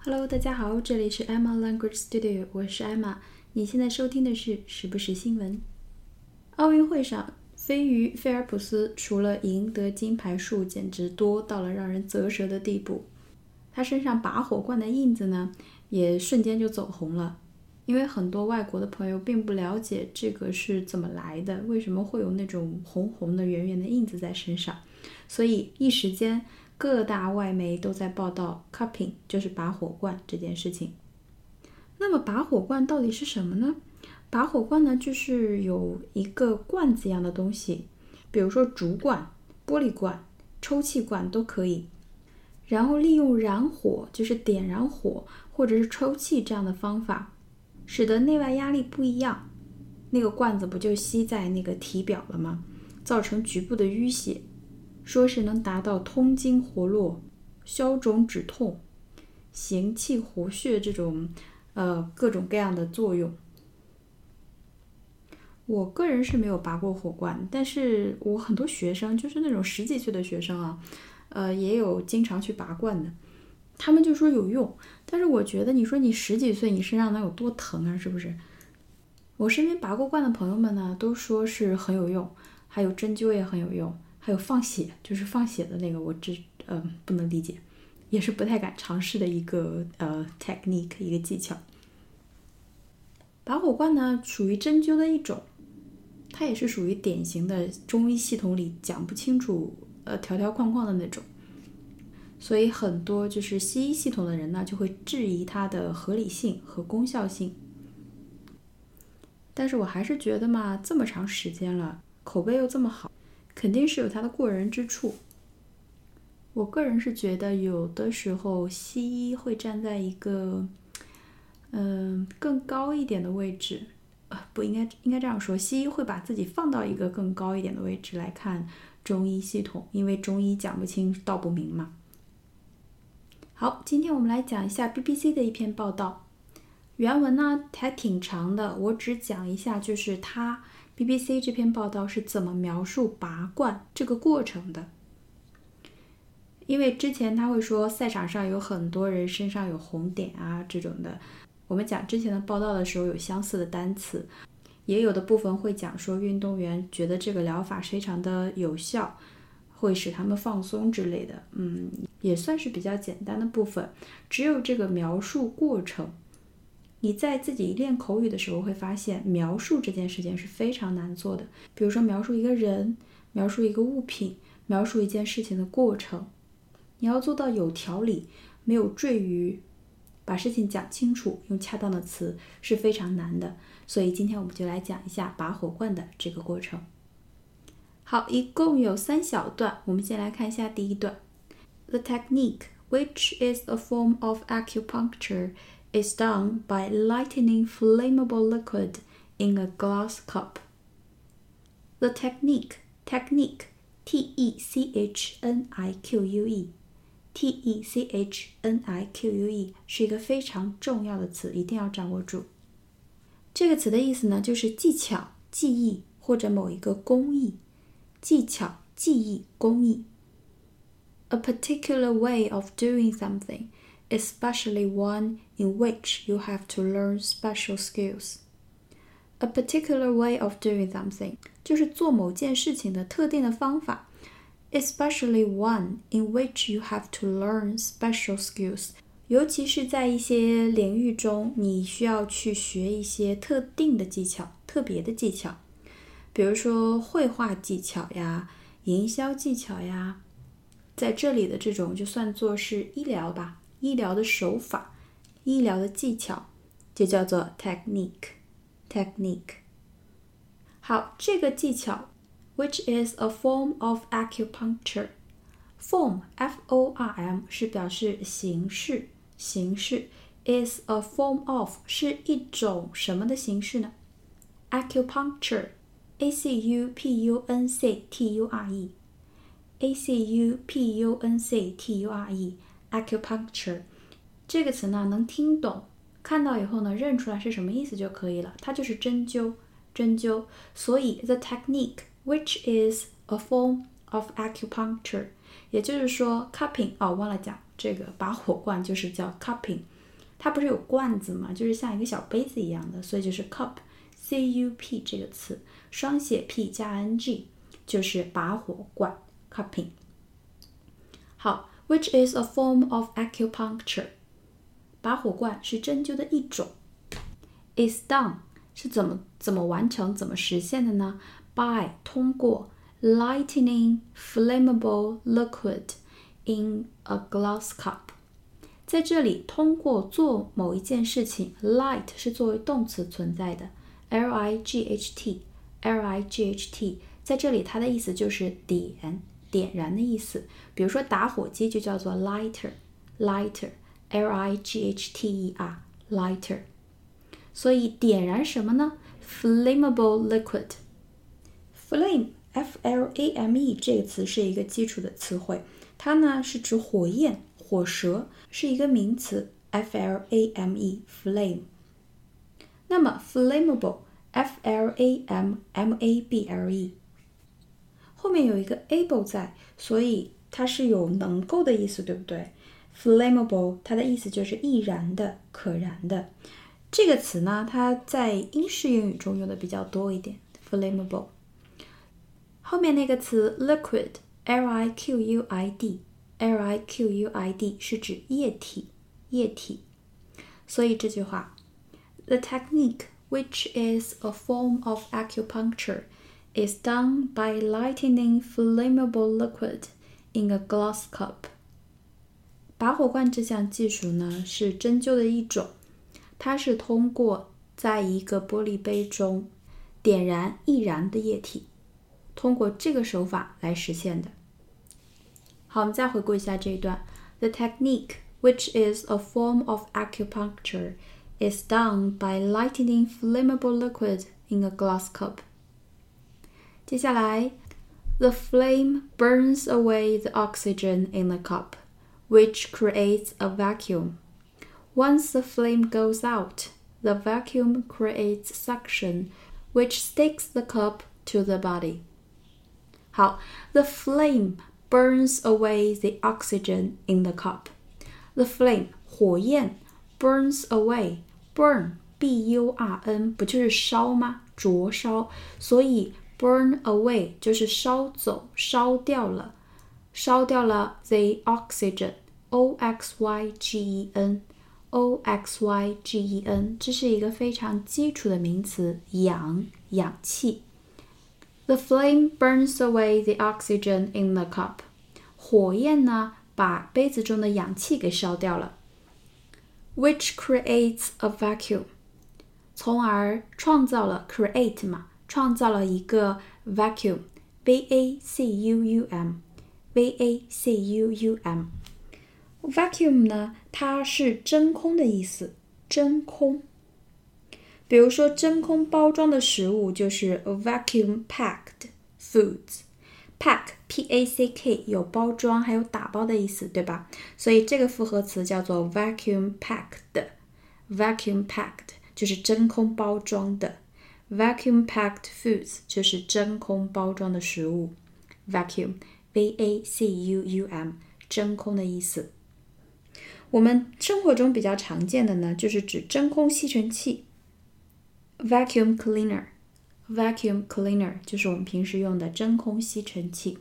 Hello，大家好，这里是 Emma Language Studio，我是 Emma。你现在收听的是时不时新闻。奥运会上，飞鱼菲尔普斯除了赢得金牌数简直多到了让人啧舌的地步，他身上拔火罐的印子呢，也瞬间就走红了。因为很多外国的朋友并不了解这个是怎么来的，为什么会有那种红红的圆圆的印子在身上，所以一时间各大外媒都在报道 cupping，就是拔火罐这件事情。那么拔火罐到底是什么呢？拔火罐呢，就是有一个罐子一样的东西，比如说竹罐、玻璃罐、抽气罐都可以，然后利用燃火，就是点燃火或者是抽气这样的方法。使得内外压力不一样，那个罐子不就吸在那个体表了吗？造成局部的淤血，说是能达到通经活络、消肿止痛、行气活血这种呃各种各样的作用。我个人是没有拔过火罐，但是我很多学生就是那种十几岁的学生啊，呃，也有经常去拔罐的。他们就说有用，但是我觉得，你说你十几岁，你身上能有多疼啊？是不是？我身边拔过罐的朋友们呢，都说是很有用，还有针灸也很有用，还有放血，就是放血的那个，我只呃不能理解，也是不太敢尝试的一个呃 technique 一个技巧。拔火罐呢，属于针灸的一种，它也是属于典型的中医系统里讲不清楚呃条条框框的那种。所以很多就是西医系统的人呢，就会质疑它的合理性和功效性。但是我还是觉得嘛，这么长时间了，口碑又这么好，肯定是有它的过人之处。我个人是觉得，有的时候西医会站在一个，嗯，更高一点的位置，呃，不应该应该这样说，西医会把自己放到一个更高一点的位置来看中医系统，因为中医讲不清道不明嘛。好，今天我们来讲一下 BBC 的一篇报道。原文呢还挺长的，我只讲一下，就是它 BBC 这篇报道是怎么描述拔罐这个过程的。因为之前他会说赛场上有很多人身上有红点啊这种的，我们讲之前的报道的时候有相似的单词，也有的部分会讲说运动员觉得这个疗法非常的有效。会使他们放松之类的，嗯，也算是比较简单的部分。只有这个描述过程，你在自己练口语的时候会发现，描述这件事情是非常难做的。比如说，描述一个人，描述一个物品，描述一件事情的过程，你要做到有条理，没有赘余，把事情讲清楚，用恰当的词是非常难的。所以今天我们就来讲一下拔火罐的这个过程。好，一共有三小段，我们先来看一下第一段。The technique, which is a form of acupuncture, is done by lightening flammable liquid in a glass cup. The technique, technique, T E C H N I Q U E, T E C H N I Q U E 是一个非常重要的词，一定要掌握住。这个词的意思呢，就是技巧、技艺或者某一个工艺。技巧、技艺、工艺。A particular way of doing something, especially one in which you have to learn special skills. A particular way of doing something 就是做某件事情的特定的方法，especially one in which you have to learn special skills，尤其是在一些领域中，你需要去学一些特定的技巧、特别的技巧。比如说绘画技巧呀、营销技巧呀，在这里的这种就算作是医疗吧， 医疗的手法、医疗的技巧，就叫做 technique。technique。好，这个技巧，which is a form of acupuncture。form f o r m 是表示形式、形式，is a form of 是一种什么的形式呢 acupuncture a c u p u n c t u r e a c u p u n c t u r e Acupuncture 这个词呢能听懂，看到以后呢认出来是什么意思就可以了。它就是针灸，针灸。所以 the technique which is a form of acupuncture，也就是说 cupping 哦忘了讲这个拔火罐就是叫 cupping，它不是有罐子嘛，就是像一个小杯子一样的，所以就是 cup，c u p 这个词，双写 p 加 n g，就是拔火罐 cupping。好 ，which is a form of acupuncture，拔火罐是针灸的一种。is done 是怎么怎么完成、怎么实现的呢？by 通过 lightening flammable liquid in a glass cup，在这里通过做某一件事情，light 是作为动词存在的，l i g h t，l i g h t，在这里它的意思就是点、 点燃的意思。比如说打火机就叫做 lighter，lighter，l i g h t e r，lighter。所以点燃什么呢？flammable liquid，flame f l a m e 这个词是一个基础的词汇，它呢是指火焰、火舌，是一个名词 f l a m e flame。那么 flammable f l a m m a b l e 后面有一个 able 在，所以它是有能够的意思，对不对？flammable 它的意思就是易燃的、可燃的。这个词呢，它在英式英语中用的比较多一点，flammable。后面那个词 liquid，l i q u i d，l i q u i d 是指液体，液体。所以这句话，the technique which is a form of acupuncture is done by lightening flammable liquid in a glass cup。拔火罐这项技术呢，是针灸的一种。它是通过在一个玻璃杯中点燃易燃的液体，通过这个手法来实现的。好，我们再回顾一下这一段：The technique, which is a form of acupuncture, is done by lightening flammable liquid in a glass cup. 接下来，The flame burns away the oxygen in the cup, which creates a vacuum. Once the flame goes out, the vacuum creates suction, which sticks the cup to the body. 好，the flame burns away the oxygen in the cup. The flame 火焰 burns away burn b u r n 不就是烧吗？灼烧，所以 burn away 就是烧走、烧掉了，烧掉了 the oxygen o x y g e n。O X Y G E N，这是一个非常基础的名词，氧，氧气。The flame burns away the oxygen in the cup。火焰呢，把杯子中的氧气给烧掉了，which creates a vacuum，从而创造了 create 嘛， 创造了一个 vacuum，V A C U U M，V A C U U M。vacuum 呢，它是真空的意思，真空。比如说，真空包装的食物就是 vacuum packed foods。pack p a c k 有包装还有打包的意思，对吧？所以这个复合词叫做 vacuum packed。vacuum packed 就是真空包装的，vacuum packed foods 就是真空包装的食物。vacuum v a c u u m 真空的意思。我们生活中比较常见的呢，就是指真空吸尘器，vacuum cleaner。vacuum cleaner 就是我们平时用的真空吸尘器。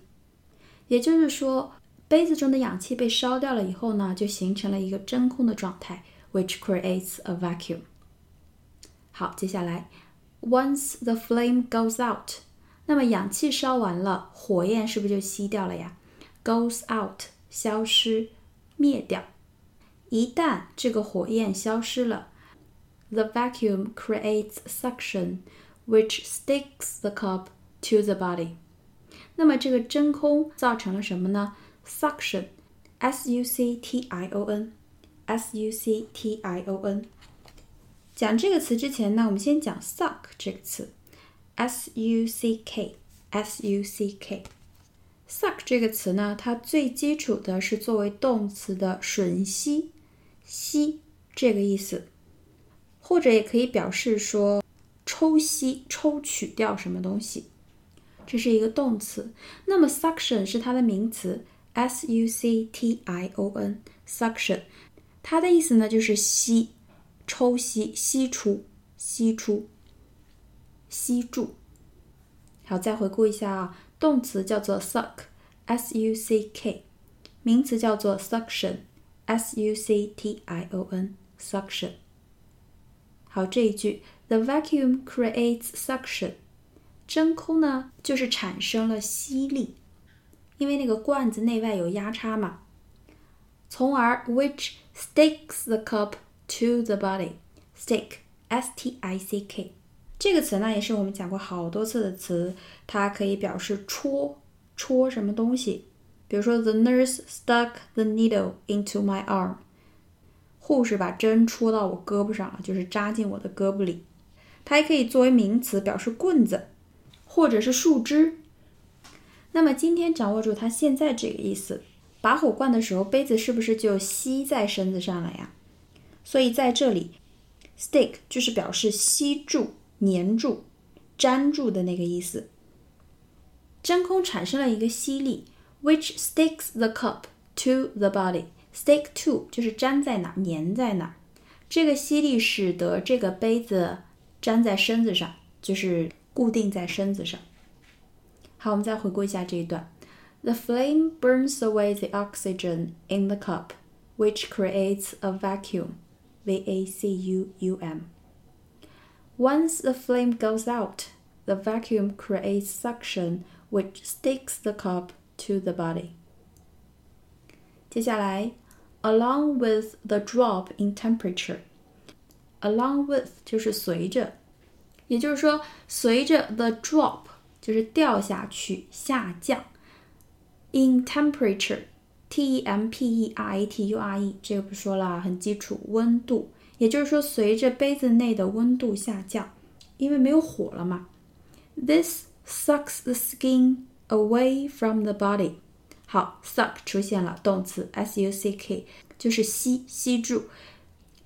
也就是说，杯子中的氧气被烧掉了以后呢，就形成了一个真空的状态，which creates a vacuum。好，接下来 ，once the flame goes out，那么氧气烧完了，火焰是不是就熄掉了呀？goes out，消失，灭掉。一旦这个火焰消失了，the vacuum creates suction, which sticks the cup to the body。那么这个真空造成了什么呢？suction，s u c t i o n，s u c t i o n。 讲这个词之前呢，我们先讲 suck 这个词，s u c k，s u c k。suck 这个词呢，它最基础的是作为动词的吮吸。吸这个意思，或者也可以表示说抽吸、抽取掉什么东西，这是一个动词。那么 suction 是它的名词，s u c t i o n。suction，它的意思呢就是吸、抽吸、吸出、吸出、吸住。好，再回顾一下啊，动词叫做 suck，s u c k，名词叫做 suction，s u c t i o n，suction。好，这一句，the vacuum creates suction，真空呢就是产生了吸力，因为那个罐子内外有压差嘛，从而 which sticks the cup to the body，stick，s t i c k。这个词呢，也是我们讲过好多次的词，它可以表示戳戳什么东西。比如说，The nurse stuck the needle into my arm。护士把针戳到我胳膊上了，就是扎进我的胳膊里。它还可以作为名词表示棍子，或者是树枝。那么今天掌握住它现在这个意思，拔火罐的时候，杯子是不是就吸在身子上了呀？所以在这里，stick 就是表示吸住。粘住、粘住的那个意思。真空产生了一个吸力，which sticks the cup to the body。stick to 就是粘在哪、粘在哪。这个吸力使得这个杯子粘在身子上，就是固定在身子上。好，我们再回顾一下这一段：The flame burns away the oxygen in the cup, which creates a vacuum. V A C U U M. Once the flame goes out, the vacuum creates suction which sticks the cup to the body. 接下来，along with the drop in temperature。along with 就是随着，也就是说，随着 the drop 就是掉下去、下降。in Temperature，这个不说了，很基础，温度。也就是说，随着杯子内的温度下降，因为没有火了嘛。This sucks the skin away from the body。好，suck 出现了，动词 s u c k 就是吸吸住。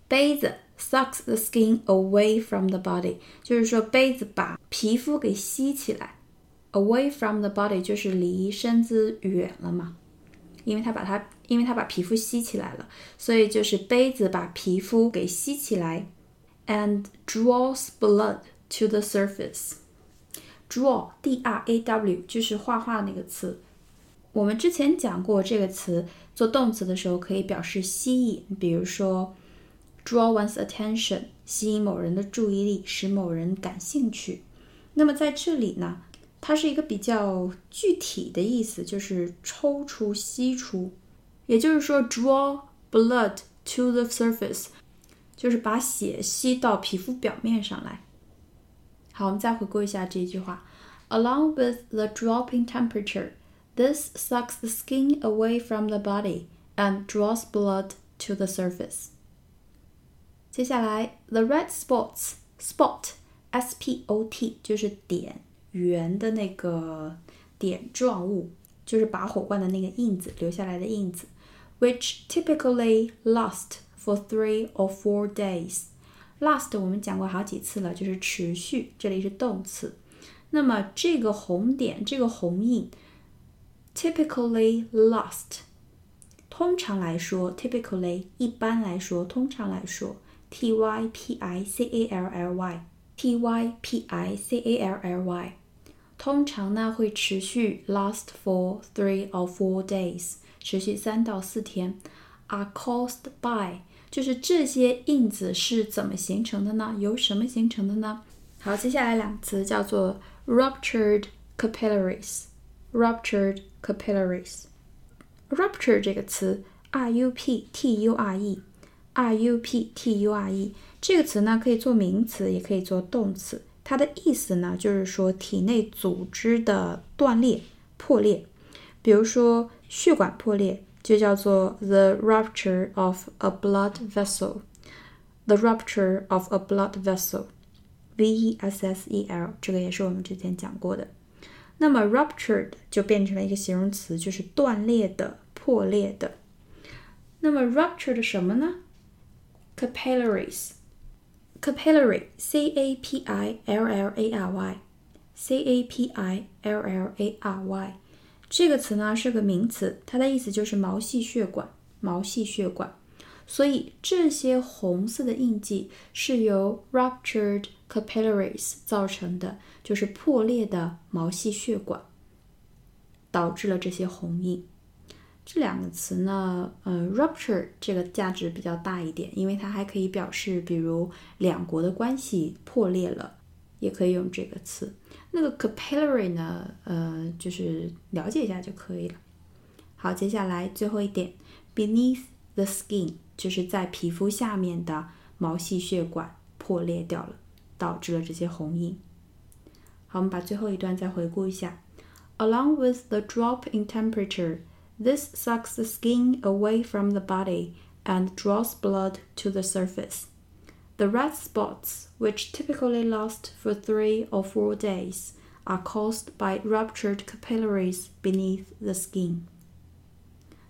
杯子 sucks the skin away from the body，就是说杯子把皮肤给吸起来。Away from the body 就是离身子远了嘛。因为它把它，因为它把皮肤吸起来了，所以就是杯子把皮肤给吸起来，and draws blood to the surface。draw，d r a w，就是画画那个词。我们之前讲过这个词做动词的时候可以表示吸引，比如说 draw one's attention，吸引某人的注意力，使某人感兴趣。那么在这里呢？它是一个比较具体的意思，就是抽出、吸出，也就是说，draw blood to the surface，就是把血吸到皮肤表面上来。好，我们再回顾一下这句话：Along with the dropping temperature, this sucks the skin away from the body and draws blood to the surface。接下来，the red spots，spot，s p o t，就是点。 圆的那个点状物，就是拔火罐的那个印子留下来的印子，which typically last for three or four days。last 我们讲过好几次了，就是持续，这里是动词。那么这个红点，这个红印，typically last，通常来说，typically 一般来说，通常来说，t y p i c a l l y，t y p i c a l l y。通常呢会持续 last for three or four days，持续三到四天。Are caused by，就是这些印子是怎么形成的呢？由什么形成的呢？好，接下来两个词叫做 ruptured capillaries。ruptured capillaries。rupture 这个词，r u p t u r e，r u p t u r e 这个词呢可以做名词，也可以做动词。它的意思呢，就是说体内组织的断裂、破裂。比如说血管破裂，就叫做 the rupture of a blood vessel。the rupture of a blood vessel，v e s s e l，这个也是我们之前讲过的。那么 ruptured 就变成了一个形容词，就是断裂的、破裂的。那么 ruptured 什么呢？capillaries。Capillary c a p i l l a r y c a p i l l a r y 这个词呢是个名词，它的意思就是毛细血管。毛细血管。所以这些红色的印记是由 ruptured capillaries 造成的，就是破裂的毛细血管导致了这些红印。这两个词呢，呃，rupture 这个价值比较大一点，因为它还可以表示，比如两国的关系破裂了，也可以用这个词。那个 capillary 呢，呃，就是了解一下就可以了。好，接下来最后一点，beneath the skin。就是在皮肤下面的毛细血管破裂掉了，导致了这些红印。好，我们把最后一段再回顾一下。Along with the drop in temperature, this sucks the skin away from the body and draws blood to the surface. The red spots, which typically last for three or four days, are caused by ruptured capillaries beneath the skin.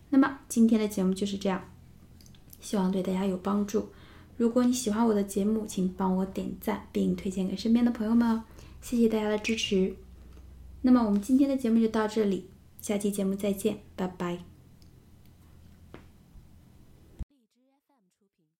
那么今天的节目就是这样。希望对大家有帮助。如果你喜欢我的节目，请帮我点赞并推荐给身边的朋友们哦。谢谢大家的支持。那么我们今天的节目就到这里， 下期节目再见，拜拜。